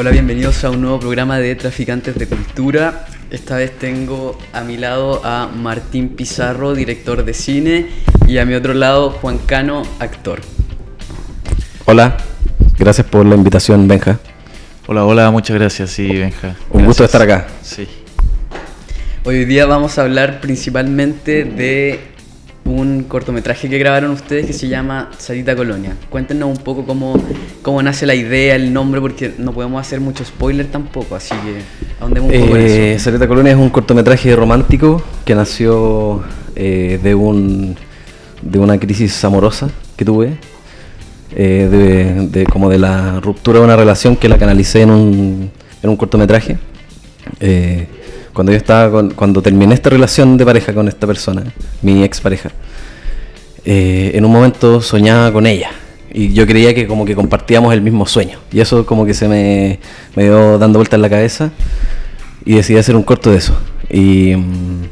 Hola, bienvenidos a un nuevo programa de Traficantes de Cultura. Esta vez tengo a mi lado a Martín Pizarro, director de cine, y a mi otro lado Juan Cano, actor. Hola, gracias por la invitación, Benja. Hola, hola, muchas gracias, sí, Benja. Un gusto estar acá. Sí. Hoy día vamos a hablar principalmente de cortometraje que grabaron ustedes que se llama Sarita Colonia. Cuéntenos un poco cómo, cómo nace la idea, el nombre, porque no podemos hacer mucho spoiler tampoco, así que ahondemos un poco Eh, eso. Sarita Colonia es un cortometraje romántico que nació eh, de, un, de una crisis amorosa que tuve, eh, de, de- como de la ruptura de una relación que la canalicé en un, en un cortometraje. Eh, cuando yo estaba con- cuando terminé esta relación de pareja con esta persona, mi ex pareja, eh, en un momento soñaba con ella. Y yo creía que como que compartíamos el mismo sueño. Y eso como que se me, me dio dando vueltas en la cabeza y decidí hacer un corto de eso. Y, mm,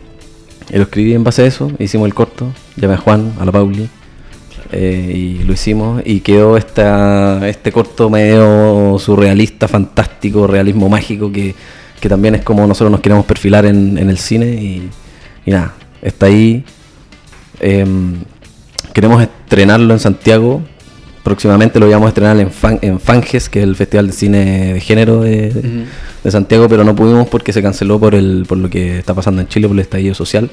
y lo escribí en base a eso, hicimos el corto, llamé a Juan, a la Pauli eh, y lo hicimos. Y quedó esta, este corto medio surrealista, fantástico, realismo mágico que, que también es como nosotros nos queremos perfilar en, el cine. Y, y nada, está ahí. Em, queremos estrenarlo en Santiago. Próximamente lo íbamos a estrenar en, Fan- en Fanges, que es el Festival de Cine de Género de, de- Santiago, pero no pudimos porque se canceló por, el, por lo que está pasando en Chile, por el estallido social.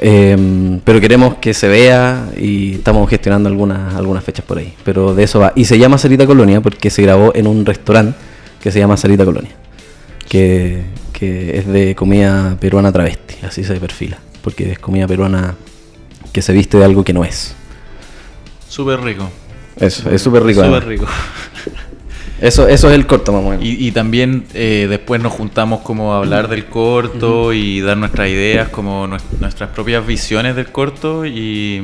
Em, pero queremos que se vea y estamos gestionando algunas, algunas fechas por ahí. Pero de eso va. Y se llama Sarita Colonia porque se grabó en un restaurante que se llama Sarita Colonia. Que, que es de comida peruana travesti, así se perfila. Porque es comida peruana que se viste de algo que no es. Súper rico. Eso, es súper rico. Súper rico. Eso, eso es el corto, menos. Y, y también eh, después nos juntamos como a hablar del corto y dar nuestras ideas, como nues- nuestras propias visiones del corto y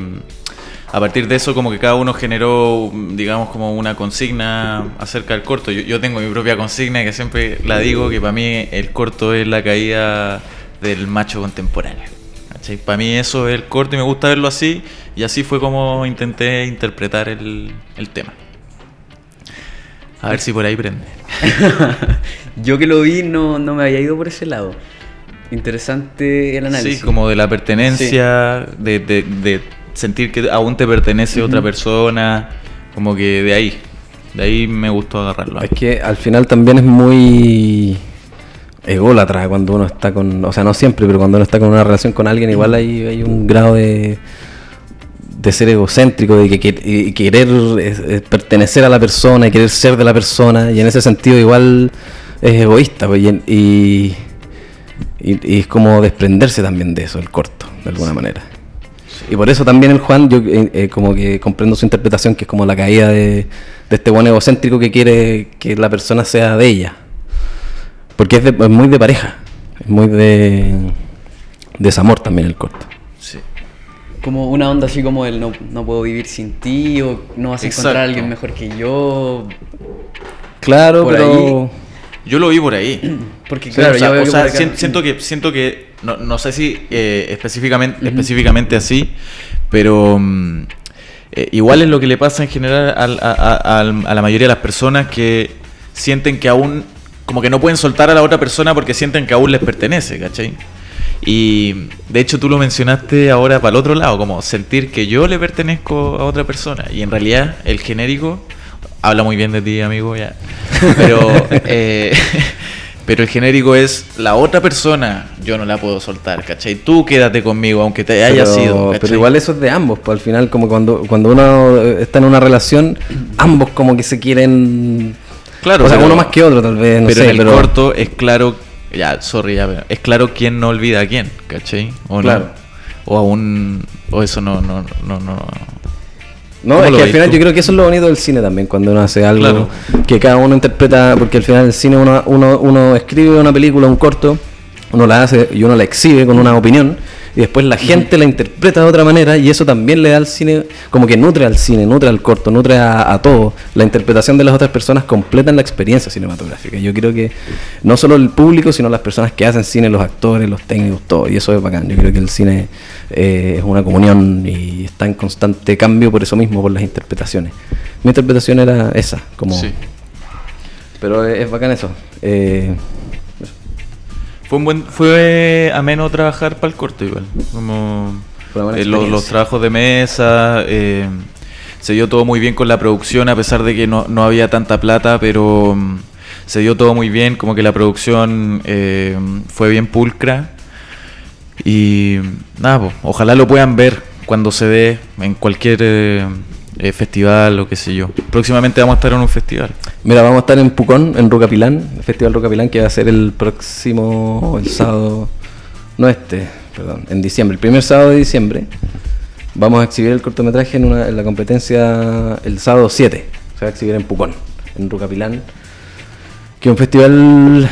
a partir de eso como que cada uno generó, digamos, como una consigna acerca del corto. Yo, yo tengo mi propia consigna que siempre la digo, que para mí el corto es la caída del macho contemporáneo. ¿Cachai? Para mí eso es el corto y me gusta verlo así y así fue como intenté interpretar el, el tema. A ver si por ahí prende. Yo que lo vi no, no me había ido por ese lado. Interesante el análisis. Sí, como de la pertenencia, de, de- de sentir que aún te pertenece otra persona, como que de ahí, de ahí me gustó agarrarlo. Es que al final también es muy ególatra cuando uno está con, o sea, no siempre, pero cuando uno está con una relación con alguien, igual hay, hay un grado de, de ser egocéntrico, de que, que- y querer pertenecer a la persona y querer ser de la persona, y en ese sentido igual es egoísta, pues, y, en- y, y- y es como desprenderse también de eso, el corto, de alguna manera. Y por eso también el Juan, yo eh, eh, como que comprendo su interpretación, que es como la caída de, de este buen egocéntrico que quiere que la persona sea de ella. Porque es, de- es muy de pareja, es muy de desamor también el corto. Sí. Como una onda así como el no, no puedo vivir sin ti o no vas a encontrar a alguien mejor que yo. Claro, Por pero... Yo lo vi por ahí. Porque Sí, claro, o sea, yo o siento que, siento que no, no sé si eh, específicamente, específicamente así, pero mm, eh, igual es lo que le pasa en general al- a, a- al- a la mayoría de las personas que sienten que aún, como que no pueden soltar a la otra persona porque sienten que aún les pertenece, ¿cachai? Y de hecho tú lo mencionaste ahora para el otro lado, como sentir que yo le pertenezco a otra persona. Y en realidad el genérico habla muy bien de ti, amigo, ya. Pero, eh, pero el genérico es la otra persona, yo no la puedo soltar, ¿cachai? Tú quédate conmigo, aunque te haya pero, sido. ¿cachai? pero igual eso es de ambos, pues al final como cuando, cuando uno eh, está en una relación, ambos como que se quieren... Claro, o sea, pero- uno más que otro tal vez, no pero sé, en el pero... corto es claro, ya, sorry, ya, pero es claro quién no olvida a quién, ¿cachai? O Claro. no. O aún, o eso no, no, no, no. No, ¿Cómo es que al final tú? yo creo que eso es lo bonito del cine también, cuando uno hace algo Claro. que cada uno interpreta, porque al final el cine uno, uno, uno escribe una película, un corto, uno la hace y uno la exhibe con una opinión, y después la gente la interpreta de otra manera, y eso también le da al cine, como que nutre al cine, nutre al corto, nutre a, a todo. La interpretación de las otras personas completan la experiencia cinematográfica. Yo creo que no solo el público, sino las personas que hacen cine, los actores, los técnicos, todo, y eso es bacán. Yo creo que el cine eh, es una comunión y está en constante cambio por eso mismo, por las interpretaciones. Mi interpretación era esa, como... Sí. Pero es, es bacán eso. Eh, Fue un buen, fue ameno trabajar para el corto igual. Como eh, los, los trabajos de mesa, eh, se dio todo muy bien con la producción, a pesar de que no, no había tanta plata, pero mm, se dio todo muy bien, como que la producción eh, fue bien pulcra. Y nada, ojalá lo puedan ver cuando se dé en cualquier eh, festival o qué sé yo. Próximamente vamos a estar en un festival. Mira, vamos a estar en Pucón, en Rucapilán, el Festival Rucapilán, que va a ser el próximo, el sábado, no este, perdón, en diciembre, el primer sábado de diciembre. Vamos a exhibir el cortometraje en, una, en la competencia el sábado 7, se va a exhibir en Pucón, en Rucapilán, que es un festival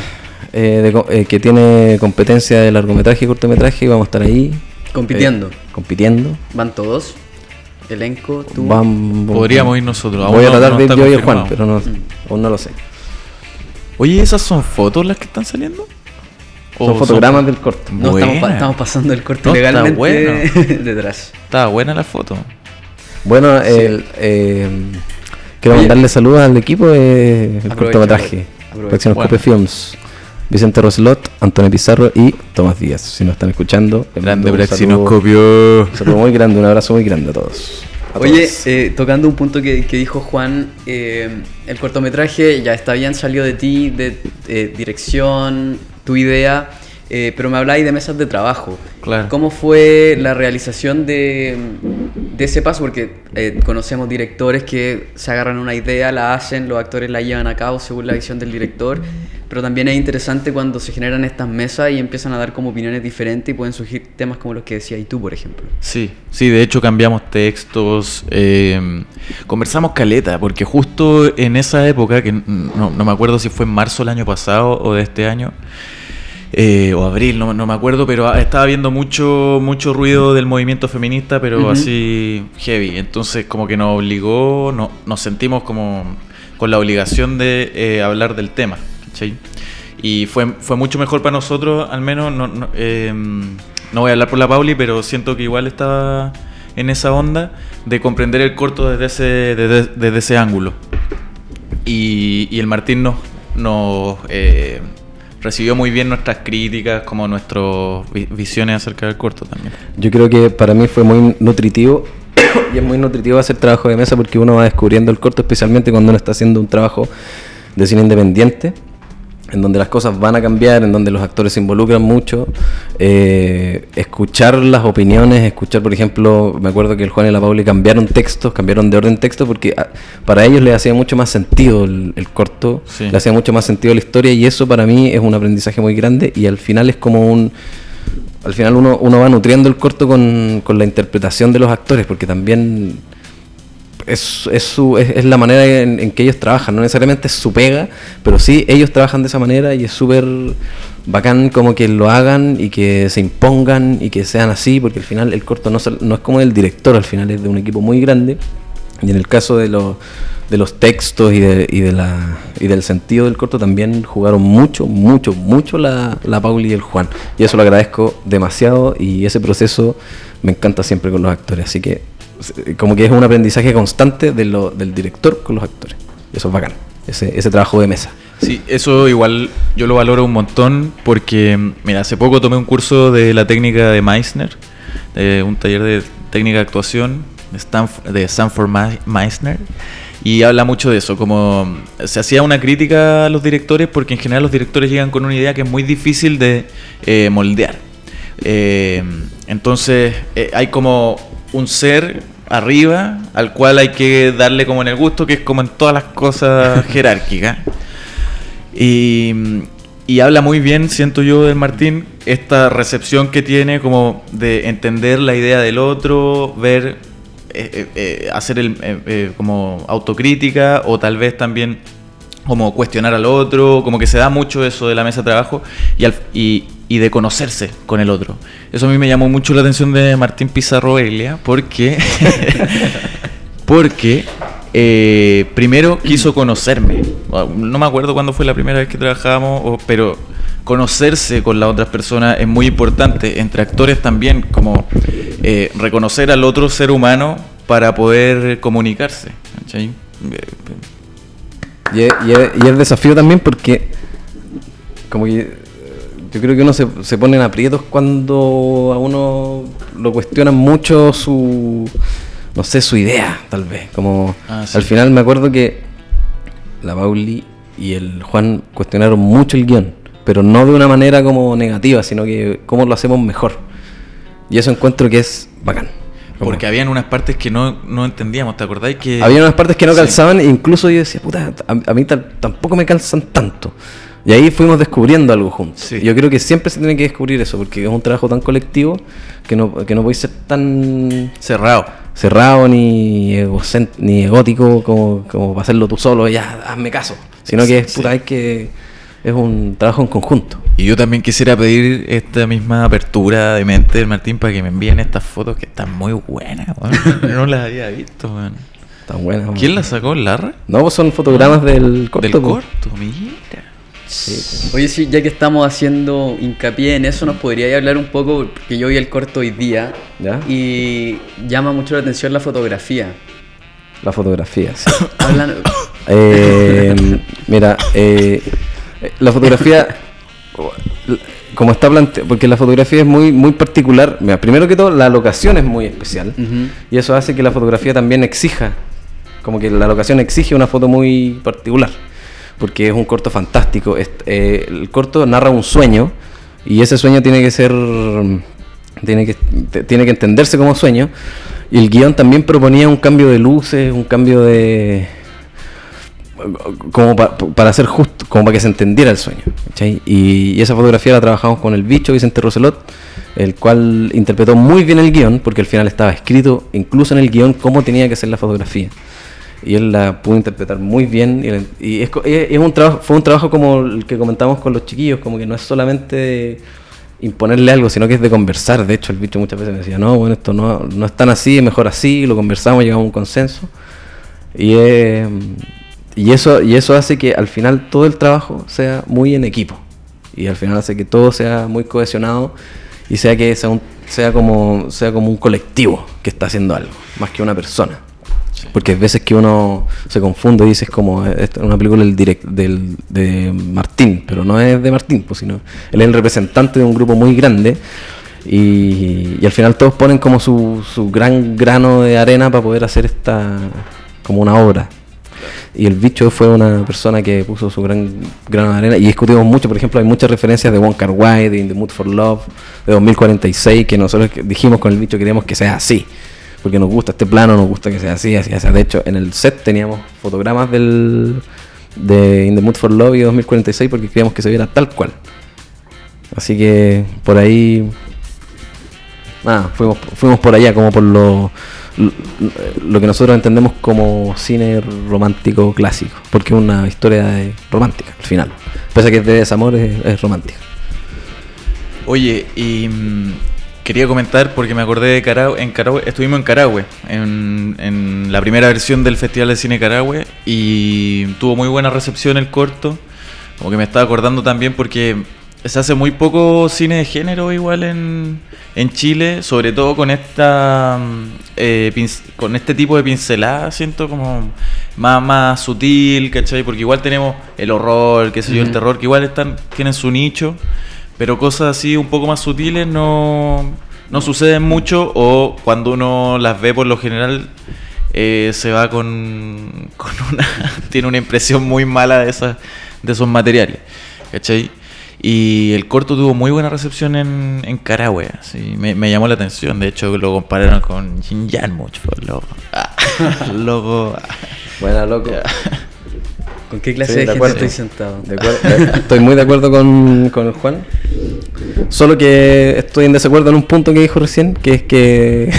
eh, de eh, que tiene competencia de largometraje y cortometraje y vamos a estar ahí. Compitiendo. eh, compitiendo. Van todos. Elenco, tú. Vamos, Podríamos ir nosotros, Voy a tratar no de ir está yo y el Juan, pero no, aún no lo sé. Oye, ¿esas son fotos las que están saliendo? ¿O Son fotogramas del corto. No, estamos, pa- Buena. estamos pasando el corte No, está legalmente bueno. detrás. Estaba buena la foto. Bueno, el, eh, quiero Oye. mandarle saludos al equipo de el cortometraje. Producciones Bueno. Cope Films. Vicente Roslot, Antonio Pizarro y Tomás Díaz. Si nos están escuchando, Grande un saludo muy grande, un abrazo muy grande a todos. A Oye, todos. eh, tocando un punto que, que dijo Juan, eh, el cortometraje ya está bien salido de ti, de eh, dirección, tu idea, eh, pero me habláis de mesas de trabajo. Claro. ¿Cómo fue la realización de, de ese paso? Porque eh, conocemos directores que se agarran una idea, la hacen, los actores la llevan a cabo según la visión del director, pero también es interesante cuando se generan estas mesas y empiezan a dar como opiniones diferentes y pueden surgir temas como los que decías tú, por ejemplo. Sí, sí, de hecho cambiamos textos, eh, conversamos caleta, porque justo en esa época, que no, no me acuerdo si fue en marzo del año pasado o de este año, eh, o abril, no, no me acuerdo, pero estaba viendo mucho, mucho ruido del movimiento feminista, pero así heavy. Entonces como que nos obligó, no, nos sentimos como con la obligación de eh, hablar del tema. ¿cachai? Y fue, fue mucho mejor para nosotros, al menos, no, no, eh, no voy a hablar por la Pauli, pero siento que igual estaba en esa onda de comprender el corto desde ese, desde, desde ese ángulo. Y, y el Martín nos, nos eh, recibió muy bien nuestras críticas, como nuestras vi- visiones acerca del corto también. Yo creo que para mí fue muy nutritivo y es muy nutritivo hacer trabajo de mesa porque uno va descubriendo el corto, especialmente cuando uno está haciendo un trabajo de cine independiente, en donde las cosas van a cambiar, en donde los actores se involucran mucho. eh, escuchar las opiniones, escuchar, por ejemplo, me acuerdo que el Juan y la Pauli cambiaron textos, cambiaron de orden texto porque ah, para ellos les hacía mucho más sentido el, el corto, Sí. le hacía mucho más sentido la historia y eso para mí es un aprendizaje muy grande y al final es como un al final uno, uno va nutriendo el corto con, con la interpretación de los actores, porque también es, es, su, es, la manera en, que ellos trabajan, no necesariamente es su pega, pero sí ellos trabajan de esa manera y es súper bacán como que lo hagan y que se impongan y que sean así, porque al final el corto no, no es como del director, al final es de un equipo muy grande. Y en el caso de, los de los textos y, de, y, de la, y del sentido del corto también jugaron mucho, mucho, mucho la, la Pauli y el Juan. Y eso lo agradezco demasiado y ese proceso me encanta siempre con los actores. Así que como que es un aprendizaje constante de del director con los actores. Eso es bacán, ese, ese trabajo de mesa. Sí, eso igual yo lo valoro un montón porque, mira, hace poco tomé un curso de la técnica de Meissner, de un taller de técnica de actuación de, Stanf- de Meissner, y habla mucho de eso, como se hacía una crítica a los directores porque en general los directores llegan con una idea que es muy difícil de eh, moldear. Eh, entonces eh, hay como un ser arriba al cual hay que darle como en el gusto, que es como en todas las cosas jerárquicas. Y, y habla muy bien, siento yo, del Martín, esta recepción que tiene como de entender la idea del otro, ver, eh, eh, eh, hacer el, eh, como autocrítica o tal vez también como cuestionar al otro, como que se da mucho eso de la mesa de trabajo y, al- y, y de conocerse con el otro. Eso a mí me llamó mucho la atención de Martín Pizarro Elia, porque, porque eh, primero quiso conocerme. No me acuerdo cuándo fue la primera vez que trabajamos, pero conocerse con las otras personas es muy importante, entre actores también, como eh, reconocer al otro ser humano para poder comunicarse. Y y es desafío también porque como que yo creo que uno se, se pone en aprietos cuando a uno lo cuestionan mucho su no sé, su idea, tal vez. Como Ah, sí. al final me acuerdo que la Pauli y el Juan cuestionaron mucho el guion, pero no de una manera como negativa, sino que cómo lo hacemos mejor. Y eso encuentro que es bacán. Porque habían unas partes que no, no entendíamos, ¿te acordáis? Que había unas partes que no Sí. calzaban e incluso yo decía, puta, a, a mí tampoco me calzan tanto. Y ahí fuimos descubriendo algo juntos. Sí. Yo creo que siempre se tiene que descubrir eso, porque es un trabajo tan colectivo que no, que no puede ser tan cerrado. cerrado ni, ni egótico como, como para hacerlo tú solo, ya, hazme caso. Sino que Sí. puta, hay que es un trabajo en conjunto. Y yo también quisiera pedir esta misma apertura de mente del Martín para que me envíen estas fotos que están muy buenas, no las había visto, weón. Tan buena. ¿Quién las sacó? ¿Larra? No, pues son fotogramas del corto. Del pues. corto, mira. Oye, sí, ya que estamos haciendo hincapié en eso, ¿nos podría hablar un poco? Porque yo vi el corto hoy día ¿Ya? y llama mucho la atención la fotografía. La fotografía, sí. Hablan- Eh, mira, eh, la fotografía, como está planteada, porque la fotografía es muy, muy particular. Mira, primero que todo, la locación es muy especial. Y eso hace que la fotografía también exija, como que la locación exige una foto muy particular. Porque es un corto fantástico. Eh, el corto narra un sueño y ese sueño tiene que ser. Tiene que, tiene que entenderse como sueño. Y el guion también proponía un cambio de luces, un cambio de. como pa- para hacer justo, como para que se entendiera el sueño. y esa fotografía la trabajamos con el bicho Vicente Roselot, el cual interpretó muy bien el guion, porque al final estaba escrito incluso en el guion cómo tenía que ser la fotografía. Y él la pudo interpretar muy bien. Y, es, co- es- un trabajo, fue un trabajo como el que comentamos con los chiquillos, como que no es solamente imponerle algo, sino que es de conversar. De hecho, el bicho muchas veces me decía, no, bueno, esto no, no es tan así, es mejor así, lo conversamos, llegamos a un consenso. Y, eh, eso, hace que al final todo el trabajo sea muy en equipo. Y al final hace que todo sea muy cohesionado y sea que sea, como, sea como un colectivo que está haciendo algo, más que una persona. Porque hay veces que uno se confunde y dices como es una película del direct, del, de Martín, pero no es de Martín, pues, sino él es el representante de un grupo muy grande y, y al final todos ponen como su, su gran grano de arena para poder hacer esta como una obra. Y el bicho fue una persona que puso su gran grano de arena y discutimos mucho, por ejemplo, hay muchas referencias de Wong Kar Wai, de In the Mood for Love, de 2046, que nosotros dijimos con el bicho queremos que sea así porque nos gusta este plano, nos gusta que sea así, así, así. De hecho, en el set teníamos fotogramas del de In the Mood for Love y 2046 porque queríamos que se viera tal cual. Así que por ahí nada, fuimos, fuimos por allá como por lo, lo, que nosotros entendemos como cine romántico clásico, porque es una historia de- romántica al final. Pese a que es de desamor, es, es romántica. Oye, y mm, quería comentar porque me acordé de Carahue. En Carahue estuvimos en Carahue, en, en la primera versión del Festival de Cine Carahue, y tuvo muy buena recepción el corto. Como que me estaba acordando también porque se hace muy poco cine de género igual en, en Chile, sobre todo con esta mm, eh, con este tipo de pincelada, siento como más, más sutil, ¿cachai? Porque igual tenemos el horror, qué sé yo, el terror, que igual están, tienen su nicho, pero cosas así un poco más sutiles no, no suceden mucho o cuando uno las ve por lo general eh, se va con, con una tiene una impresión muy mala de esas de esos materiales ¿cachai? y el corto tuvo muy buena recepción en, en Carahue así, me, me llamó la atención de hecho lo compararon con Jin pues, loco Ah, loco. Buena, loco. ¿Con qué clase Sí, de, de gente acuerdo. estoy sentado? De acuerdo, estoy muy de acuerdo con, con Juan. Solo que estoy en desacuerdo en un punto que dijo recién, que es que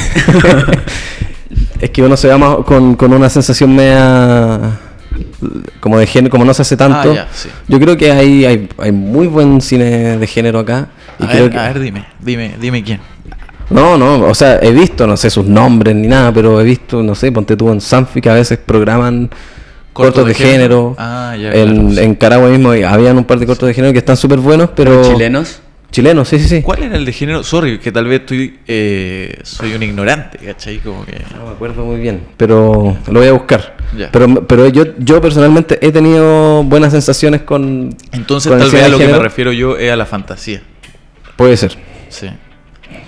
es que uno se va más con, con una sensación media como de género, como no se hace tanto. Ah, ya, sí. Yo creo que hay, hay, hay muy buen cine de género acá. Y a, creo ver, que, a ver dime dime dime quién no, no, o sea, he visto, no sé sus nombres ni nada, pero he visto, no sé, ponte tú en Sanfi que a veces programan Cortos cortos de de, género. género. Ah, ya, en, claro, sí. en Caragua mismo habían un par de cortos de género que están súper buenos, pero... ¿Chilenos? Chileno, sí, sí, sí. ¿Cuál era el de género? Sorry, que tal vez estoy, eh, soy un ignorante, ¿cachai? Como que... No me acuerdo muy bien, pero lo voy a buscar. Ya. Pero, pero yo, yo personalmente he tenido buenas sensaciones con. Entonces con tal vez a lo que me refiero yo es a la fantasía. Puede ser. Sí.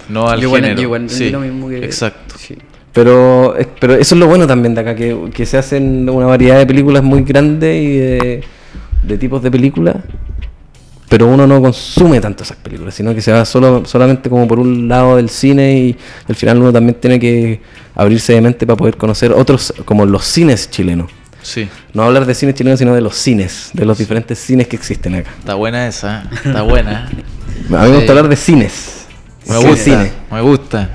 No al Yo género. yo sí, lo mismo que- Exacto. Sí. Pero, pero eso es lo bueno también de acá, que, que se hacen una variedad de películas muy grande y de, de tipos de películas, pero uno no consume tanto esas películas, sino que se va solo, solamente como por un lado del cine y al final uno también tiene que abrirse de mente para poder conocer otros, como los cines chilenos. Sí. No hablar de cine chileno, sino de los cines, de los diferentes cines que existen acá. Está buena esa. ¿eh? Está buena. A mí me Sí. gusta hablar de cines. Me Sí, gusta. cine. Me gusta.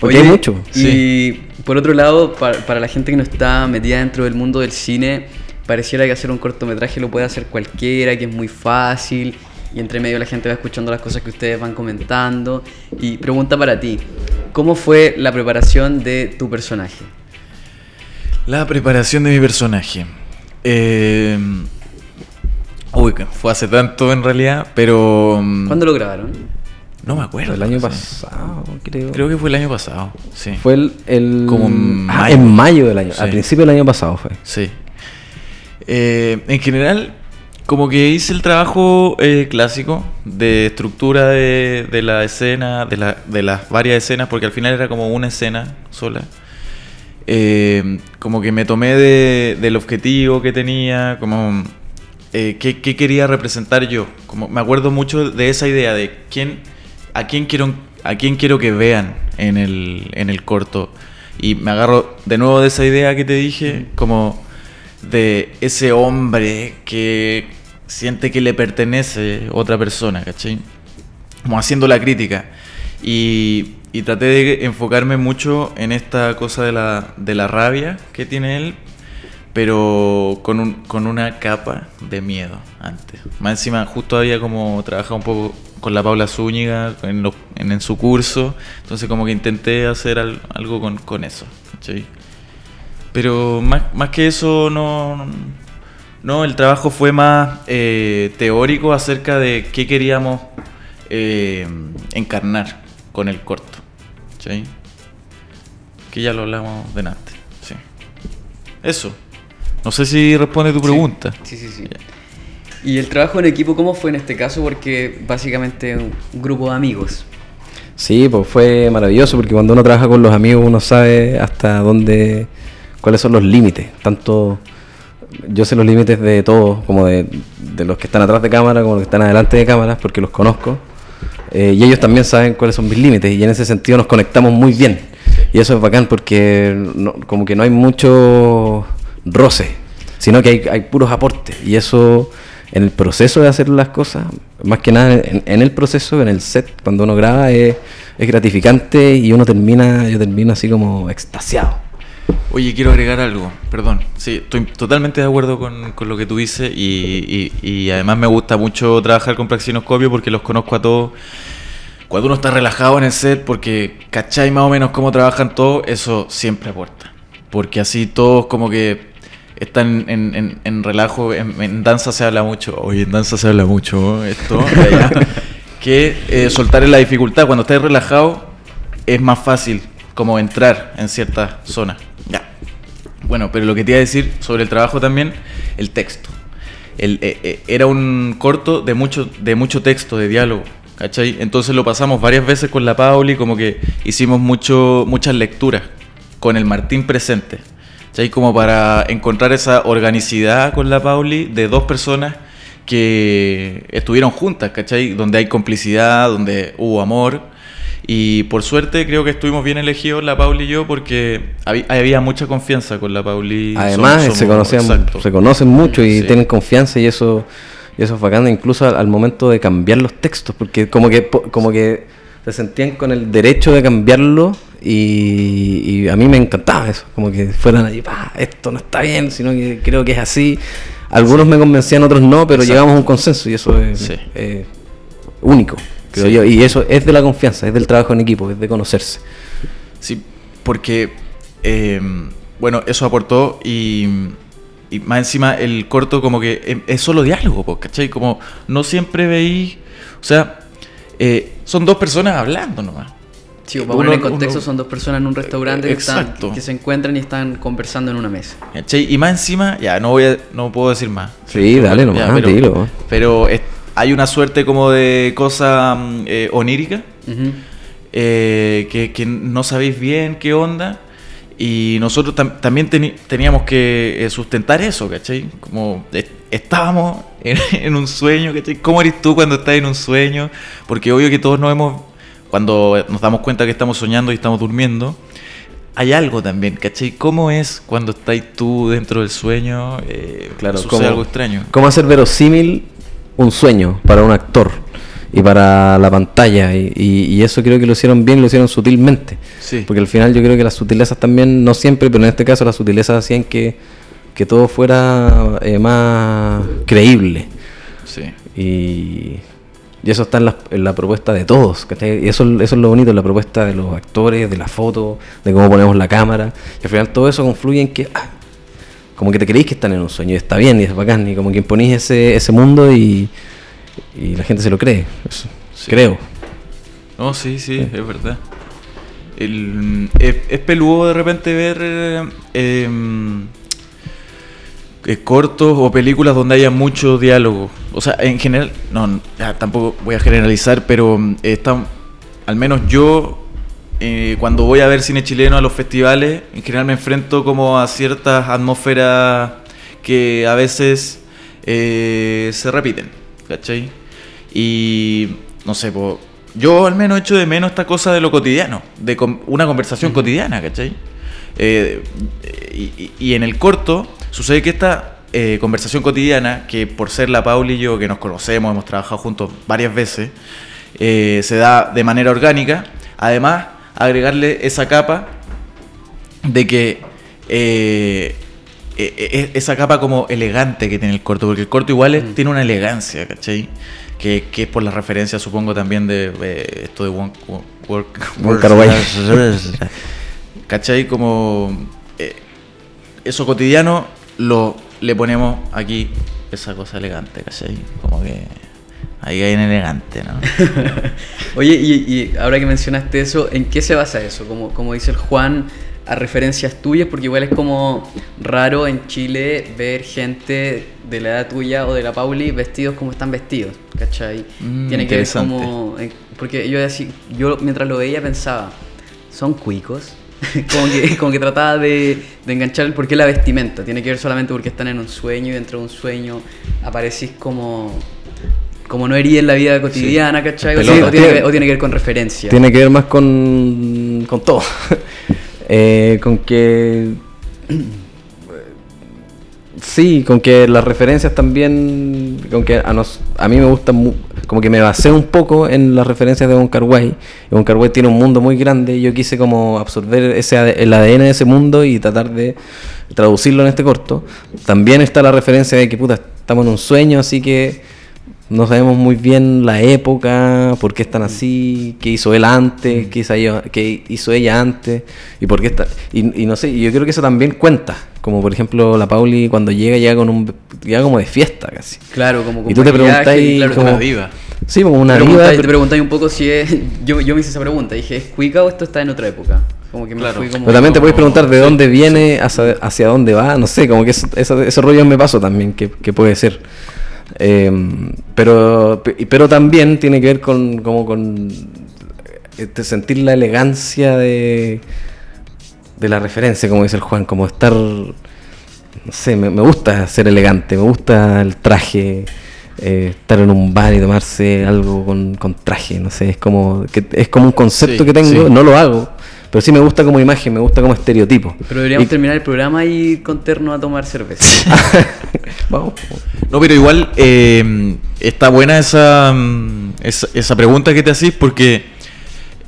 Porque hay mucho. Y por otro lado, para, para la gente que no está metida dentro del mundo del cine, pareciera que hacer un cortometraje lo puede hacer cualquiera, que es muy fácil. Y entre medio la gente va escuchando las cosas que ustedes van comentando. Y pregunta para ti, ¿cómo fue la preparación de tu personaje? La preparación de mi personaje. Eh, Uy, fue hace tanto en realidad, pero... mm, ¿Cuándo lo grabaron? No me acuerdo. El año sí. pasado, creo. Creo que fue el año pasado, sí. Fue el, el- Como en ah, mayo. en mayo del año. Sí. Al principio del año pasado fue. Sí. Eh, en general, como que hice el trabajo eh, clásico de estructura de, de la escena, de, la- de las varias escenas, porque al final era como una escena sola. Eh, como que me tomé de- del objetivo que tenía, como eh, qué, qué quería representar yo. Como me acuerdo mucho de esa idea de quién, a quién quiero, a quién quiero que vean en el, en el corto. Y me agarro de nuevo de esa idea que te dije, como de ese hombre que siente que le pertenece otra persona, ¿cachai? Como haciendo la crítica. Y, y traté de enfocarme mucho en esta cosa de la, de la rabia que tiene él, pero con, un- con una capa de miedo antes. Más encima, justo había como trabajado un poco con la Paula Zúñiga en, los- en, en su curso, entonces como que intenté hacer al- algo con, con eso. ¿cachai? Pero más, más que eso, no, no, el trabajo fue más eh, teórico acerca de qué queríamos eh, encarnar con el corto. ¿sí? Que ya lo hablamos delante. Sí. Eso. No sé si responde tu pregunta. Sí, sí, sí. ¿Y el trabajo en equipo cómo fue en este caso? Porque básicamente un grupo de amigos. Sí, pues fue maravilloso porque cuando uno trabaja con los amigos uno sabe hasta dónde, cuáles son los límites. Tanto yo sé los límites de todos, como de, los que están atrás de cámara, como los que están adelante de cámaras, porque los conozco. Eh, y ellos también saben cuáles son mis límites y en ese sentido nos conectamos muy bien. Y eso es bacán porque no- como que no hay mucho roce, sino que hay, puros aportes. Y eso en el proceso de hacer las cosas, más que nada en, en el proceso, en el set, cuando uno graba, es, es gratificante y uno termina, yo termino así como extasiado. Oye, quiero agregar algo, perdón. Sí, estoy totalmente de acuerdo con, con lo que tú dices y, y- y además me gusta mucho trabajar con Praxinoscopio porque los conozco a todos. Cuando uno está relajado en el set, porque cachai más o menos cómo trabajan todos, eso siempre aporta. Porque así todos como que están en, en- en relajo, en, en danza se habla mucho, oye, en danza se habla mucho esto, de allá, que eh, soltar en la dificultad. Cuando estás relajado es más fácil como entrar en ciertas zonas. Ya. Bueno, pero lo que te iba a decir sobre el trabajo también, el texto. El, eh, eh, era un corto de mucho, de mucho texto, de diálogo. ¿Cachai? Entonces lo pasamos varias veces con la Pauli, como que hicimos mucho, muchas lecturas con el Martín presente. ¿Cachai? Como para encontrar esa organicidad con la Pauli de dos personas que estuvieron juntas, ¿cachai? Donde hay complicidad, donde hubo amor. Y por suerte creo que estuvimos bien elegidos la Pauli y yo porque había, había mucha confianza con la Pauli. Además, Som- se, somos- conocían, exacto. se conocen mucho y Sí. tienen confianza y eso, y eso es bacán, incluso al, al momento de cambiar los textos, porque como que, como que se sentían con el derecho de cambiarlo y, y a mí me encantaba eso, como que fueran allí, "Pa, esto no está bien, sino que creo que es así. Algunos me convencían, otros no, pero Exacto. llegamos a un consenso y eso es Sí. eh, único, creo Sí. yo. Y eso es de la confianza, es del trabajo en equipo, es de conocerse. Sí, porque, eh, bueno, eso aportó y, y más encima el corto como que em- es solo diálogo, ¿cachai? Como no siempre veí, o sea, eh, son dos personas hablando nomás. Sí, para poner en contexto, uno- son dos personas en un restaurante que, están- Exacto. que se encuentran y están conversando en una mesa. ¿cachai? Y más encima, ya, no voy a, no puedo decir más. Sí, dale nomás, Ya, pero, dilo. pero es- hay una suerte como de cosa mm, eh, onírica eh, que, que no sabéis bien qué onda. Y nosotros tam- también teníamos que eh, sustentar eso, ¿cachai? Como estábamos en, en un sueño, ¿cachai? ¿Cómo eres tú cuando estás en un sueño? Porque obvio que todos nos hemos, cuando nos damos cuenta que estamos soñando y estamos durmiendo, hay algo también, ¿cachai? ¿Cómo es cuando estás tú dentro del sueño? Eh, Claro, sucede ¿cómo- algo extraño. ¿Cómo hacer verosímil un sueño para un actor y para la pantalla? Y, y- y eso creo que lo hicieron bien, lo hicieron sutilmente. Sí. Porque al final yo creo que las sutilezas también, no siempre, pero en este caso las sutilezas hacían que, que todo fuera eh, más creíble. Sí. Y, y eso está en la, en la propuesta de todos. ¿cachai? Y eso, eso es lo bonito, la propuesta de los actores, de la foto, de cómo ponemos la cámara. Y al final todo eso confluye en que, ah, como que te creéis que están en un sueño, y está bien, y es bacán, y como que imponís ese, ese mundo y, y la gente se lo cree. Eso, Sí. Creo. No, sí, sí, es verdad. El- es, es peludo de repente ver eh, em, eh, cortos o películas donde haya mucho diálogo. O sea, en general, no, tampoco voy a generalizar, pero mm, está, al menos yo, eh, cuando voy a ver cine chileno a los festivales, en general me enfrento como a ciertas atmósferas que a veces eh, se repiten, ¿cachai? Y no sé, po, yo al menos echo de menos esta cosa de lo cotidiano, de con- una conversación cotidiana, ¿cachai? Eh, y, y- y en el corto sucede que esta eh, conversación cotidiana, que por ser la Pauli y yo, que nos conocemos, hemos trabajado juntos varias veces, eh, se da de manera orgánica, además agregarle esa capa de que eh, eh, eh, esa capa como elegante que tiene el corto, porque el corto igual es- tiene una elegancia, ¿cachai? Que, que es por la referencia, supongo, también de eh, esto de Won- Work, Kar-wai. ¿Cachai? Como eh, eso cotidiano lo le ponemos aquí esa cosa elegante, ¿cachai? Como que ahí hay un elegante, ¿no? Oye, y, y ahora que mencionaste eso, ¿en qué se basa eso? Como, como dice el Juan, a referencias tuyas, porque igual es como raro en Chile ver gente de la edad tuya o de la Pauli vestidos como están vestidos, ¿cachai? Mm, Tiene que ver como... Porque yo, así, yo mientras lo veía pensaba, ¿son cuicos? como, que, como que trataba de, de enganchar el por qué la vestimenta. Tiene que ver solamente porque están en un sueño y dentro de un sueño aparecís como... Como no herí en la vida cotidiana, ¿cachai? O, tiene- o tiene, que o tiene que ver con referencia. Tiene que ver más con, con todo. Eh, con que. Sí, con que las referencias también. Con que a, nos, a mí me gusta. Como que me basé un poco en las referencias de Bon Kar Wai. Y Bon Kar Wai tiene un mundo muy grande. Y yo quise como absorber ese, el ADN de ese mundo y tratar de traducirlo en este corto. También está la referencia de que puta, estamos en un sueño, así que no sabemos muy bien la época, por qué están así, qué hizo él antes, qué hizo ella, qué hizo ella antes, y por qué está. Y, y no sé, y yo creo que eso también cuenta. Como por ejemplo la Pauli cuando llega, llega con un llega como de fiesta casi. Claro, como con Y tú te preguntáis claro, como- Una diva. Sí, como una Te diva, te preguntáis un poco si es. Yo, yo me hice esa pregunta. Dije, ¿es cuica o esto está en otra época? Como que me Claro. fui como. Pero también te puedes preguntar de dónde viene, hacia, hacia dónde va, no sé, como que eso- esa- ese rollo me pasó también, que, que puede ser. Eh, pero, pe- pero también tiene que ver con, como con este, sentir la elegancia de, de la referencia, como dice el Juan, como estar, no sé, me, me gusta ser elegante, me gusta el traje, eh, estar en un bar y tomarse algo con, con traje, no sé, es como, que, es como un concepto Sí, que tengo, sí. no lo hago, pero sí me gusta como imagen, me gusta como estereotipo. Pero deberíamos Y- terminar el programa y con terno a tomar cerveza. Vamos. No, pero igual eh, está buena esa, esa, esa pregunta que te hacís porque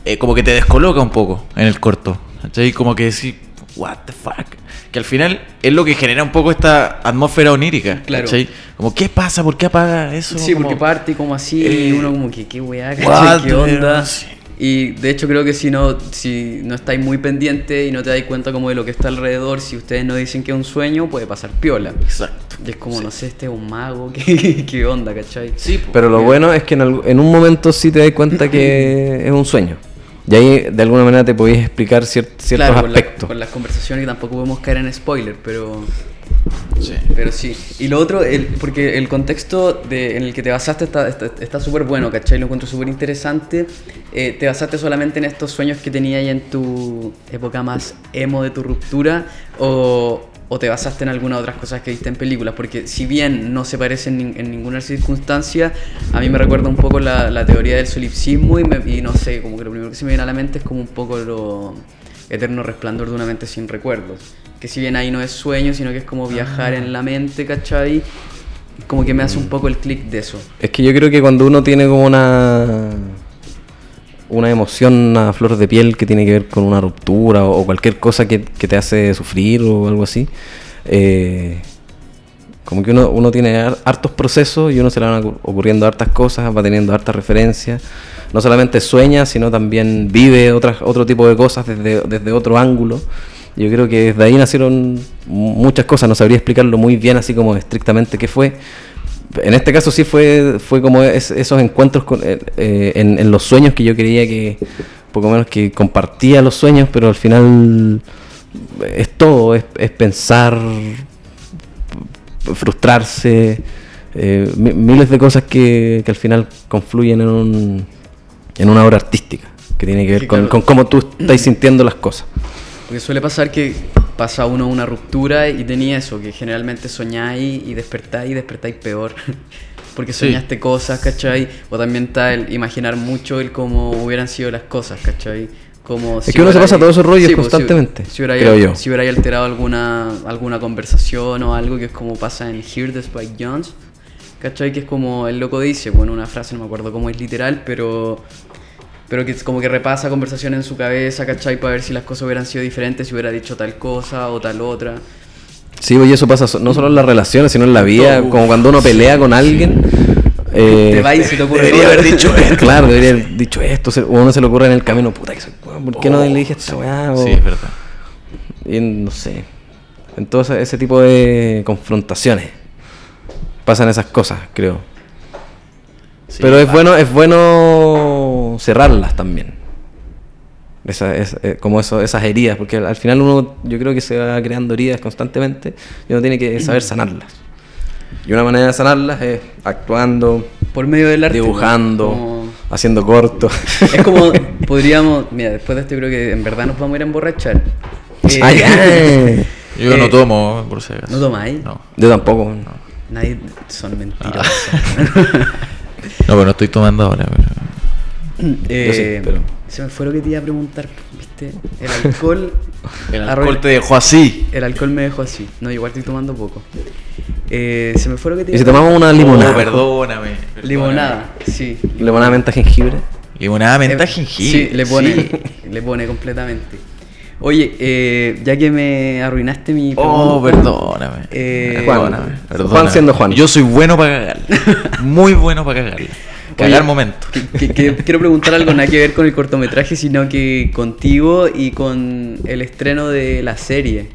eh, como que te descoloca un poco en el corto. ¿cachai? Como que decís, what the fuck. Que al final es lo que genera un poco esta atmósfera onírica. Claro. ¿cachai? Como, ¿qué pasa? ¿Por qué apaga eso? sí, Como, porque parte como así eh, y uno como que, qué weá. ¿Qué onda? sí. Y de hecho creo que si no, si no estáis muy pendiente y no te dais cuenta como de lo que está alrededor, si ustedes no dicen que es un sueño, puede pasar piola. Exacto. Y es como, no sé, este es un mago, ¿qué, qué onda, cachai? Sí. Pero lo bueno es que en, algu- en un momento sí te das cuenta que es un sueño. Y ahí de alguna manera te podéis explicar cier- ciertos Claro, con la- aspectos. con las conversaciones que tampoco podemos caer en spoiler, pero... Sí. Pero sí. Y lo otro, el, porque el contexto de, en el que te basaste está súper está, está bueno, ¿cachai? Lo encuentro súper interesante. Eh, ¿Te basaste solamente en estos sueños que tenías en tu época más emo de tu ruptura? ¿O, o te basaste en algunas otras cosas que viste en películas? Porque si bien no se parecen en, en ninguna circunstancia, a mí me recuerda un poco la, la teoría del solipsismo y, me- y no sé, como que lo primero que se me viene a la mente es como un poco lo eterno resplandor de una mente sin recuerdos. Que si bien ahí no es sueño, sino que es como viajar en la mente, ¿cachai? Como que me hace un poco el clic de eso. Es que yo creo que cuando uno tiene como una una emoción a flor de piel que tiene que ver con una ruptura o, o cualquier cosa que, que te hace sufrir o algo así, eh, como que uno, uno tiene har- hartos procesos y uno se le van ocu- ocurriendo hartas cosas, va teniendo hartas referencias. No solamente sueña, sino también vive otras, otro tipo de cosas desde, desde otro ángulo. Yo creo que desde ahí nacieron mu- muchas cosas, no sabría explicarlo muy bien así como estrictamente qué fue. En este caso sí fue, fue como es- esos encuentros con- eh, eh, en, en los sueños que yo creía que, poco menos que compartía los sueños, pero al final es todo, es, es pensar, frustrarse, eh, mi- miles de cosas que, que al final confluyen en, un, en una obra artística, que tiene que ver Sí, con, claro. con cómo tú estás sintiendo las cosas. Porque suele pasar que pasa uno una ruptura y tenía eso, que generalmente soñáis y despertáis y despertáis peor. Porque Sí. soñaste cosas, ¿cachai? O también está el imaginar mucho el cómo hubieran sido las cosas, ¿cachai? Como Es que uno se pasa todos esos rollos pues, constantemente, Si, hubiera, creo yo. si hubiera alterado alguna, alguna conversación o algo que es como pasa en Hear the Spike Jones, ¿cachai? Que es como el loco dice, bueno, una frase, no me acuerdo cómo es literal, pero pero que es como que repasa conversaciones en su cabeza, ¿cachai? Para ver si las cosas hubieran sido diferentes, si hubiera dicho tal cosa o tal otra. Sí, y eso pasa no solo en las relaciones, sino en la vida, todo, como cuando uno pelea con alguien. eh, Te va y se te ocurre debería haber dicho esto. Claro, debería haber dicho esto, o uno se le ocurre en el camino, puta, que soy weón, ¿por qué no le dije esta weá? O- Sí, es verdad. y no sé. En todo ese, ese tipo de confrontaciones pasan esas cosas, creo. Sí, Pero es va. bueno, es bueno cerrarlas también. Esa, eh, como eso, esas heridas, porque al, al final uno, yo creo que se va creando heridas constantemente y uno tiene que saber sanarlas. Y una manera de sanarlas es actuando, Por medio del arte. dibujando, como- haciendo cortos. Es como, podríamos, mira, después de esto creo que en verdad nos vamos a ir a emborrachar. Eh. Yo Eh, no tomo, por si acaso. ¿No tomáis? No. Yo tampoco. Nadie, son mentiras. No, pero no estoy tomando ahora. Pero... Eh, Yo sí, pero- Se me fue lo que te iba a preguntar, ¿viste? El alcohol. El alcohol te dejó así. El alcohol me dejó así. No, igual estoy tomando poco. Eh, se me fue lo que te ¿Y si iba a tomamos una Oh, limonada? perdóname, perdóname. Limonada, sí. Limonada menta jengibre. Limonada menta Eh, jengibre. Sí, le pone, Sí. le pone completamente. Oye, eh, ya que me arruinaste mi. Oh, pregunta, perdóname. Eh, Juan, Perdóname, perdóname. Juan siendo Juan. Yo soy bueno para cagarla. Muy bueno para cagarla. Cagar Oye, momento. que- que- que quiero preguntar algo nada que ver con el cortometraje, sino que contigo y con el estreno de la serie.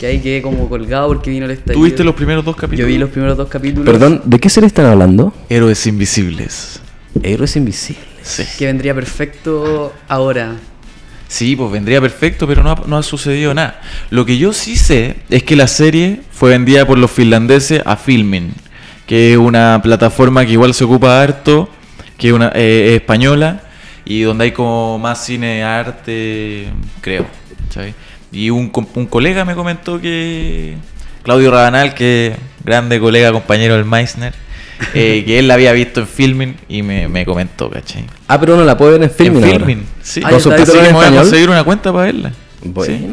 Que ahí quedé como colgado porque vino el estallido. ¿Tuviste los primeros dos capítulos? Yo vi los primeros dos capítulos. Perdón, ¿de qué serie están hablando? Héroes invisibles. Héroes invisibles. Sí. Que vendría perfecto ahora. Sí, pues vendría perfecto, pero no ha, no ha sucedido nada. Lo que yo sí sé es que la serie fue vendida por los finlandeses a Filmin, que es una plataforma que igual se ocupa harto, que es una eh, es española y donde hay como más cine arte, creo. ¿sabes? Y un, un colega me comentó que Claudio Rabanal, que grande colega, compañero del Meissner, eh, que él la había visto en Filmin y me, me comentó, ¿cachai? Ah, pero uno la puede ver en Filmin en ahora. Filmin, sí. Ah, Con Así en español. conseguir una cuenta para verla. Buena. Sí.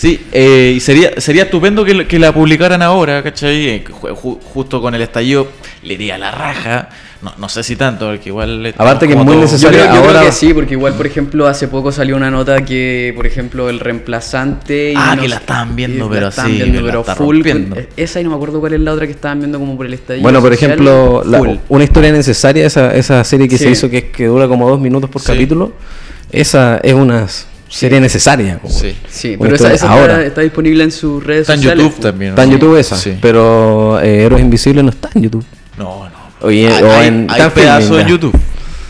Sí, eh, y sería, sería estupendo que, la- que la publicaran ahora, ¿cachai? Eh, ju- ju- justo con el estallido, le iría la raja. No, no sé si tanto, porque igual... Aparte que es muy todos- Yo necesario creo, yo creo ahora- que sí, porque igual, por ejemplo, hace poco salió una nota que, por ejemplo, el reemplazante... y Ah, no que la estaban viendo, la pero estaban sí, viendo, la pero full. rompiendo. con- Esa y no me acuerdo cuál es la otra que estaban viendo como por el estallido Bueno, por social, ejemplo, la- una historia necesaria, esa, esa serie que se hizo que, que dura como dos minutos por Sí. capítulo, esa es una serie necesaria. como- Sí. Sí, pero esa, esa ahora. está, está disponible en sus redes Está en sociales. YouTube también. Está en. YouTube esa, Sí. pero eh, Héroes Invisibles no está en YouTube. No, no. Oye, hay, o en hay pedazos en. YouTube.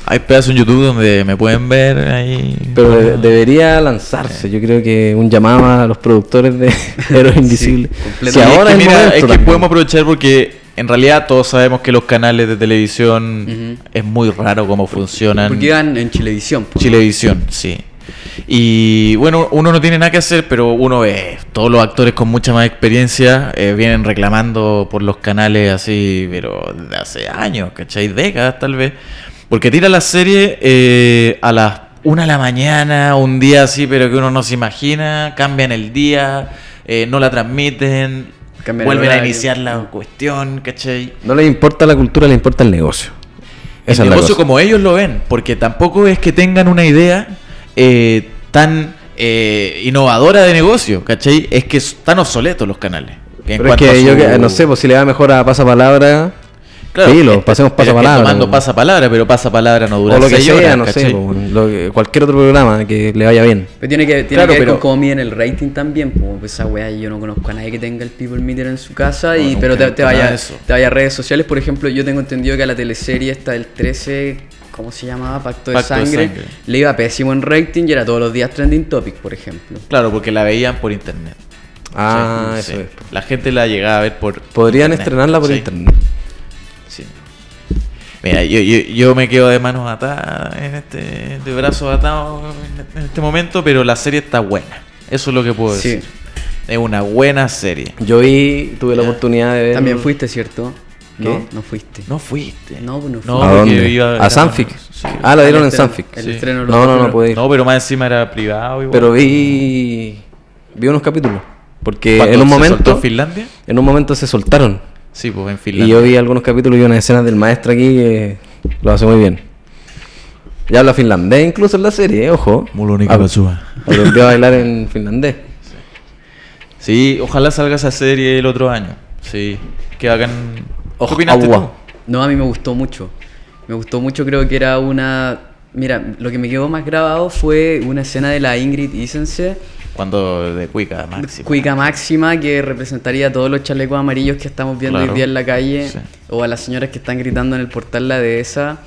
Hay pedazos en YouTube donde me pueden ver ahí. Pero de- debería lanzarse. Yo creo que un llamado a los productores de Héroes Invisibles. completamente. Si Y es ahora que, es el mira, momento es que podemos aprovechar porque en realidad todos sabemos que los canales de televisión es muy raro cómo funcionan. Porque iban en Chilevisión. po. Chilevisión, sí. Y bueno, uno no tiene nada que hacer, pero uno ve todos los actores con mucha más experiencia eh, vienen reclamando por los canales así, pero de hace años, ¿cachai? Décadas tal vez. Porque tira la serie eh, a las una de la mañana, un día así, pero que uno no se imagina, cambian el día, eh, no la transmiten, el vuelven a iniciar la cuestión, ¿cachai? No les importa la cultura, les importa el negocio. el Esa es la negocio como ellos lo ven, porque tampoco es que tengan una idea eh, tan eh, innovadora de negocio, ¿cachai? Es que están obsoletos los canales. en Pero es que yo, que- no sé, pues si le va mejor a pasapalabra, Claro, filo, es- pasemos pero es que pasapalabra. Tomando pasapalabra, pero pasapalabra no dura o lo que sea, horas, no sé, pues, lo que- cualquier otro programa que le vaya bien. Pero tiene que, tiene Claro, que ver pero- con cómo miden el rating también. po. Pues esa weá, yo no conozco a nadie que tenga el People Meter en su casa. No, y, pero te, te vaya, te vaya a redes sociales. Por ejemplo, yo tengo entendido que a la teleserie está el 13, ¿cómo se llamaba? Pacto de, Pacto de sangre. Le iba pésimo en rating y era todos los días trending topic, por ejemplo. Claro, porque la veían por internet. Ah, Sí, eso sí. es. La gente la llegaba a ver por. Podrían internet, estrenarla por sí, internet. sí. Mira, yo, yo, yo me quedo de manos atadas, en este, de brazos atados en- este momento, pero la serie está buena. Eso es lo que puedo Sí. decir. Es una buena serie. Yo vi, tuve la oportunidad de ver. También fuiste, ¿cierto? ¿Qué? No, no fuiste. No fuiste. No, pues no No, fui. ¿A dónde? iba- ¿A era- Sanfic? sí. Ah, la dieron en Sanfic. El Sí. estreno lo No, no, no pude ir. No, pero más encima era privado igual. Pero vi. Vi unos capítulos. Porque ¿Cuándo en un momento. en Finlandia? En un momento se soltaron. Sí, pues en Y Finlandia. yo vi algunos capítulos y unas escenas del maestro aquí que lo hace muy bien. Y habla finlandés incluso en la serie, eh, ojo. Mulónica Katsua. Aprendió a bailar en finlandés. Sí, ojalá salga esa serie el otro año. Sí, que hagan. ¿Qué opinaste tú? No, a mí me gustó mucho. Me gustó mucho, creo que era una... Mira, lo que me quedó más grabado fue una escena de la Ingrid Isense, Cuando de Cuica máximo. cuica máxima, que representaría a todos los chalecos amarillos que estamos viendo Claro. hoy día en la calle, Sí. o a las señoras que están gritando en el portal la dehesa.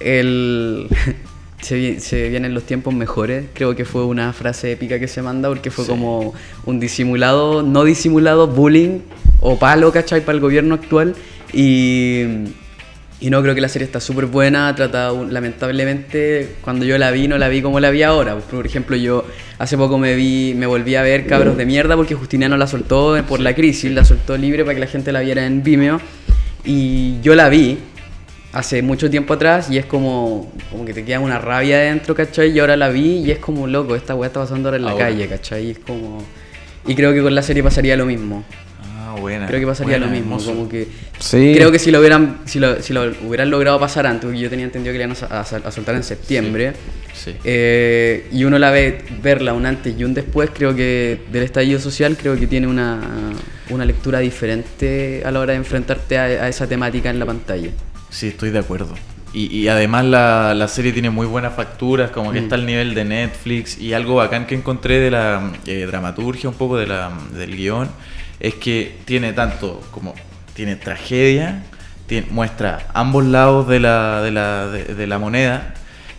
El... se, vi- se vienen los tiempos mejores. Creo que fue una frase épica que se manda porque fue Sí. como un disimulado, no disimulado bullying o palo, ¿cachai? Para el gobierno actual. Y, y no, creo que la serie está súper buena. Trata, lamentablemente, cuando yo la vi, no la vi como la vi ahora. Por ejemplo, yo hace poco me vi, me volví a ver Cabros de Mierda porque Justiniano la soltó por la crisis, la soltó libre para que la gente la viera en Vimeo. Y yo la vi hace mucho tiempo atrás y es como, como que te queda una rabia adentro, ¿cachai? Y ahora la vi y es como, loco, esta weá está pasando ahora en la Ahora. calle, ¿cachai? Y es como... Y creo que con la serie pasaría lo mismo. Buena. Creo que pasaría buena, lo mismo. hermoso. Como que Sí. Creo que si lo hubieran, si lo, si lo hubieran logrado pasar antes, porque yo tenía entendido que le iban a, a- a soltar en septiembre, Sí. eh, y uno la ve, verla un antes y un después, creo que del estallido social, creo que tiene una, una lectura diferente a la hora de enfrentarte a, a esa temática en la pantalla. Sí, estoy de acuerdo. Y, y además la, la serie tiene muy buenas facturas, como que Mm. está al nivel de Netflix. Y algo bacán que encontré de la eh, dramaturgia, un poco de la, del guion, es que tiene tanto como tiene tragedia, tiene- muestra ambos lados de la, de, la, de, de la moneda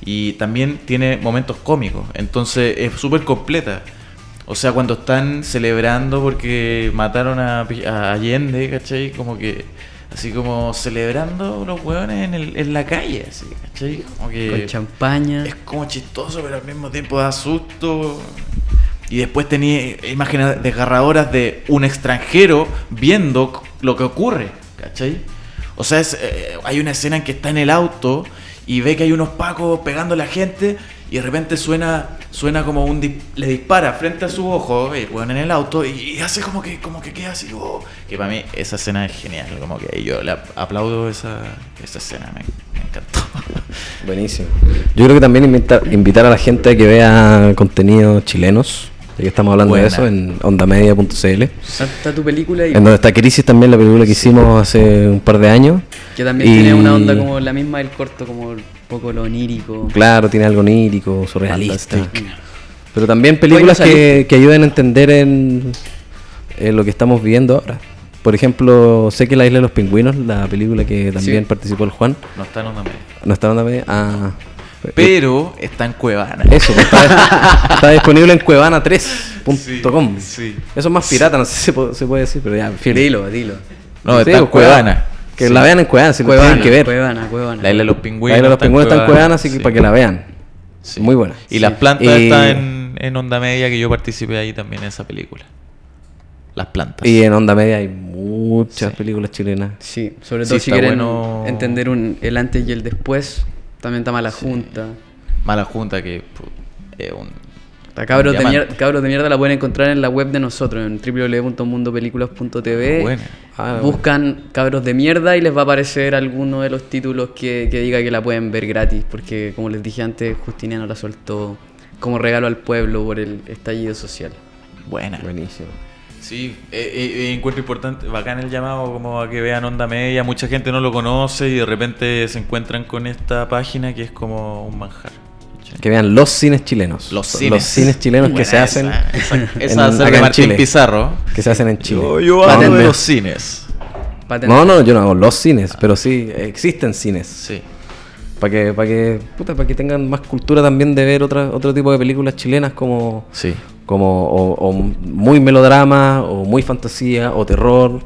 y también tiene momentos cómicos. Entonces es súper completa. O sea, cuando están celebrando porque mataron a, a Allende, ¿cachai? Como que, así como celebrando los hueones en, el- en la calle, así, ¿cachai? Como que Con champaña. es como chistoso, pero al mismo tiempo da susto. Y después tenía imágenes desgarradoras de un extranjero viendo lo que ocurre, ¿cachai? O sea, es, eh, hay una escena en que está en el auto y ve que hay unos pacos pegando a la gente y de repente suena suena como un le dispara frente a su ojo el weón en el auto y, hace como que como que queda así oh, que para mí esa escena es genial como que yo le ap- aplaudo esa, esa escena me, me encantó Buenísimo. Yo creo que también invitar, invitar a la gente a que vea contenidos chilenos, ya que estamos hablando Buena. de eso, en ondamedia.cl. Está tu película y En donde está Crisis también, la película que hicimos hace un par de años. que también Y- tiene una onda como la misma del corto, como un poco lo onírico. Claro, tiene algo onírico, surrealista. Pero también películas que, que ayuden a entender en, en lo que estamos viviendo ahora. Por ejemplo, sé que La Isla de los Pingüinos, la película que también Sí. participó el Juan, no está en onda media no está en onda media. Ah, pero está en Cuevana Eso, pues, está, está disponible en cuevana3.com. Sí, sí. Eso es más pirata, no sé si se puede, se puede decir, pero ya, en fin. Dilo, dilo. no Sí, está en pues, Cuevana Que Sí. la vean en Cuevana, si lo tienen que ver. Cuevana, Cuevana. la isla de los La pingüinos Isla de los Pingüinos está en Cuevana, así que sí. para que la vean. Sí. Muy buena. Y las plantas Y- están en, en Onda Media, que yo participé ahí también en esa película. Las plantas. Y en Onda Media hay muchas Sí. películas chilenas. Sí, sobre Sí, todo si quieren bueno. entender un, el antes y el después. También está Mala Junta. Mala Junta, que es un. La cabros de, mierda, cabros de mierda la pueden encontrar en la web de nosotros, en www.mundopelículas.tv. Buena. Ah, Buscan cabros de mierda y les va a aparecer alguno de los títulos que, que diga que la pueden ver gratis. Porque, como les dije antes, Justiniano la soltó como regalo al pueblo por el estallido social. Buena. Buenísimo. Sí, eh, eh, encuentro importante, bacán el llamado como a que vean Onda Media. Mucha gente no lo conoce y de repente se encuentran con esta página que es como un manjar. Que vean los cines chilenos. Los cines. cines chilenos que se hacen. Esa, esa, en- acá de en Martín Chile. Pizarro. Que se hacen en Chile. Yo, yo Pátenme. de los cines. No, no, yo no hago los cines, pero sí existen cines. Sí. Para que, para que, puta, para que tengan más cultura también de ver otra, otro tipo de películas chilenas como, Sí. como o, o muy melodrama, o muy fantasía, o terror.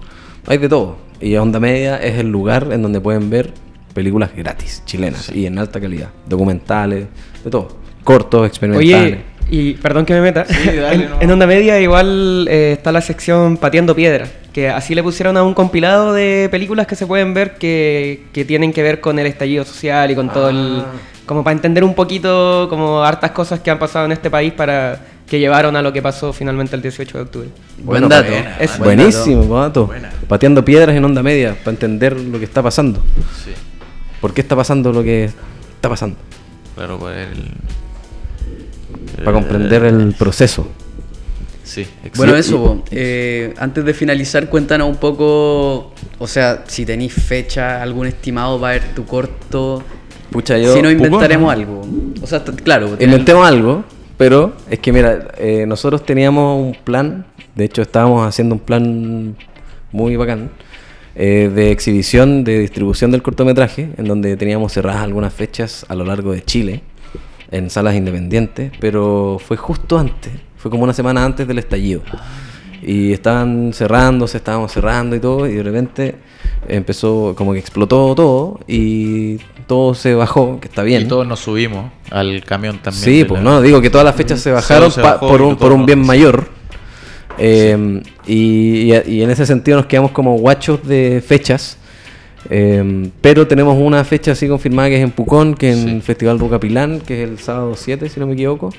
Hay de todo. Y Onda Media es el lugar en donde pueden ver películas gratis, chilenas, y en alta calidad. Documentales, de todo. Cortos, experimentales. Oye, y perdón que me meta. Sí, dale, en, no. en Onda Media igual eh, está la sección Pateando Piedra, que así le pusieron a un compilado de películas que se pueden ver que, que tienen que ver con el estallido social y con todo el... Ah. Como para entender un poquito como hartas cosas que han pasado en este país para que llevaron a lo que pasó finalmente el 18 de octubre. Buen dato. buena, Es- Buen Buenísimo, guato. Buena. Pateando piedras en onda media para entender lo que está pasando. Sí. ¿Por qué está pasando lo que está pasando? Claro, para el. Para comprender el proceso. Sí, exacto. Bueno, eso. Eh, antes de finalizar, cuéntanos un poco, o sea, si tenéis fecha, algún estimado para ver tu corto, Pucha, yo. si no inventaremos algo. O sea, claro, Inventemos algo, pero es que mira, eh, nosotros teníamos un plan, de hecho estábamos haciendo un plan muy bacán, eh, de exhibición, de distribución del cortometraje, en donde teníamos cerradas algunas fechas a lo largo de Chile, en salas independientes, pero fue justo antes, fue como una semana antes del estallido. Y estaban cerrándose, estábamos cerrando y todo, y de repente empezó, como que explotó todo, y todo se bajó, que está bien. Y todos nos subimos al camión también. Sí, pues la- no, digo que todas las fechas se bajaron se pa- bajó por un, por un bien mayor. Eh, y, y- y en ese sentido nos quedamos como guachos de fechas. Eh, pero tenemos una fecha así confirmada que es en Pucón, que es en el Festival Rucapilán, que es el sábado 7, si no me equivoco.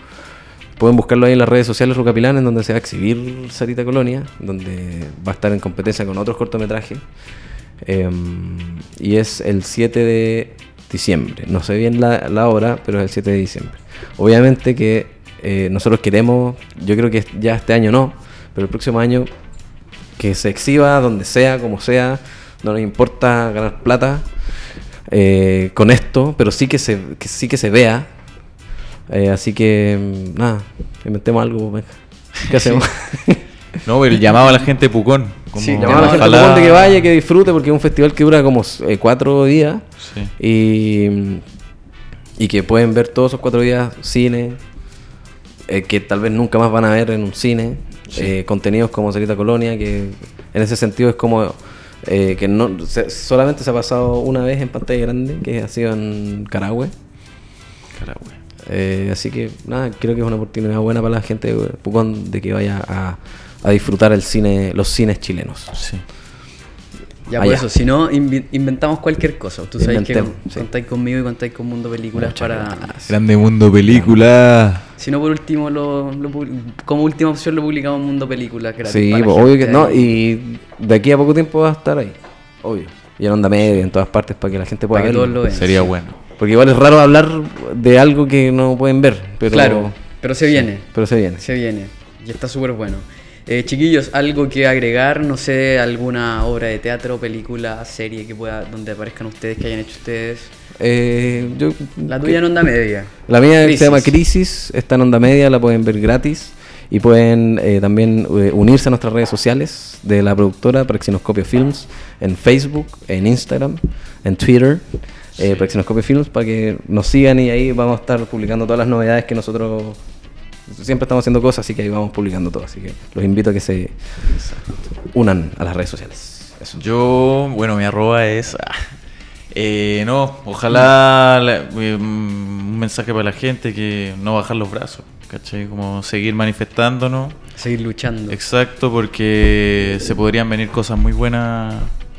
Pueden buscarlo ahí en las redes sociales Rucapilán, en donde se va a exhibir Sarita Colonia, donde va a estar en competencia con otros cortometrajes. Eh, y es el 7 de diciembre. No sé bien la, la hora, pero es el 7 de diciembre. Obviamente que eh, nosotros queremos, yo creo que ya este año no, pero el próximo año que se exhiba donde sea, como sea, no nos importa ganar plata eh, con esto, pero sí que se, que sí que se vea. Eh, así que mm, nada, inventemos algo. venga. ¿Qué hacemos? No, el llamado a la gente de Pucón. Como, Sí, Llamar a la gente Pucón de que vaya, que disfrute, porque es un festival que dura como eh, cuatro días. Sí. Y, y que pueden ver todos esos cuatro días cine, eh, que tal vez nunca más van a ver en un cine. Sí. eh, contenidos como Cerita Colonia, que en ese sentido es como eh, que no se- solamente se ha pasado una vez en pantalla grande, que ha sido en Carahue. Carahue. Eh, así que nada, creo que es una oportunidad buena para la gente de Pucón de que vaya a, a disfrutar el cine, los cines chilenos. Sí. Ya por allá. eso, si no, inventamos cualquier cosa. Tú sabes que sí. contáis conmigo y contáis con Mundo Películas Muchas para... Grande mundo película. Si no, por último, lo, como última opción lo publicamos en Mundo Películas. gratis Sí, pues, obvio gente que no. Y de aquí a poco tiempo va a estar ahí. Obvio. Y en onda media, en todas partes, para que la gente pueda Para que todos lo vean. Sería sí. bueno. Porque igual es raro hablar de algo que no pueden ver. Pero, Claro, pero se viene. Pero se viene. Se viene. Y está súper bueno. Eh, chiquillos, algo que agregar, no sé, alguna obra de teatro, película, serie que pueda, donde aparezcan ustedes, que hayan hecho ustedes. Eh, yo, La tuya en onda media. La mía Crisis. se llama Crisis, está en onda media, la pueden ver gratis. Y pueden eh, también eh, unirse a nuestras redes sociales de la productora Praxinoscopio Films en Facebook, en Instagram, en Twitter, eh, Praxinoscopio Films, para que nos sigan y ahí vamos a estar publicando todas las novedades que nosotros siempre estamos haciendo cosas, así que ahí vamos publicando todo. Así que los invito a que se unan a las redes sociales. Eso. Yo, bueno, mi arroba es. ah, eh, no, ojalá la- eh, un mensaje para la gente que no bajar los brazos, ¿cachai? Como seguir manifestándonos. Seguir luchando. Exacto, porque se podrían venir cosas muy buenas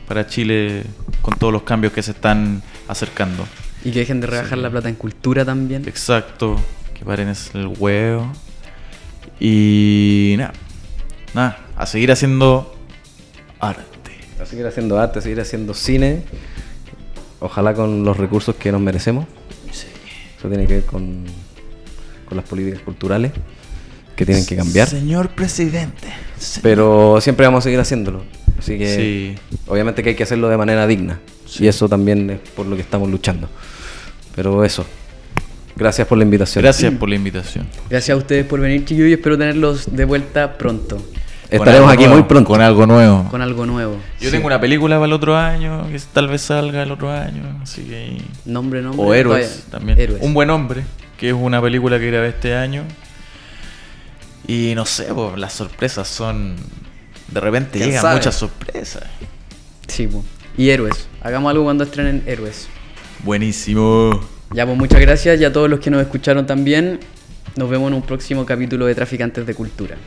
para Chile con todos los cambios que se están acercando. Y que dejen de rebajar la plata en cultura también. Exacto, que paren es el huevo. Y nada, nada, a seguir haciendo arte. A seguir haciendo arte, a seguir haciendo cine. Ojalá con los recursos que nos merecemos. Eso tiene que ver con, con las políticas culturales que tienen que cambiar. Señor presidente. Pero siempre vamos a seguir haciéndolo. Así que Sí. obviamente que hay que hacerlo de manera digna. Y eso también es por lo que estamos luchando. Pero eso. Gracias por la invitación. Gracias por la invitación. Gracias a ustedes por venir, chiquillos, y espero tenerlos de vuelta pronto. Estaremos aquí nuevo, muy pronto. Con algo nuevo. Con algo nuevo. Yo tengo una película para el otro año, que tal vez salga el otro año, así que... Nombre, nombre. O Héroes también. Héroes. Un buen hombre, que es una película que grabé este año. Y no sé, pues, las sorpresas son... De repente ¿Quién llegan sabe? muchas sorpresas. Sí, po. Y Héroes. Hagamos algo cuando estrenen Héroes. Buenísimo. Ya, pues muchas gracias y a todos los que nos escucharon también. Nos vemos en un próximo capítulo de Traficantes de Cultura.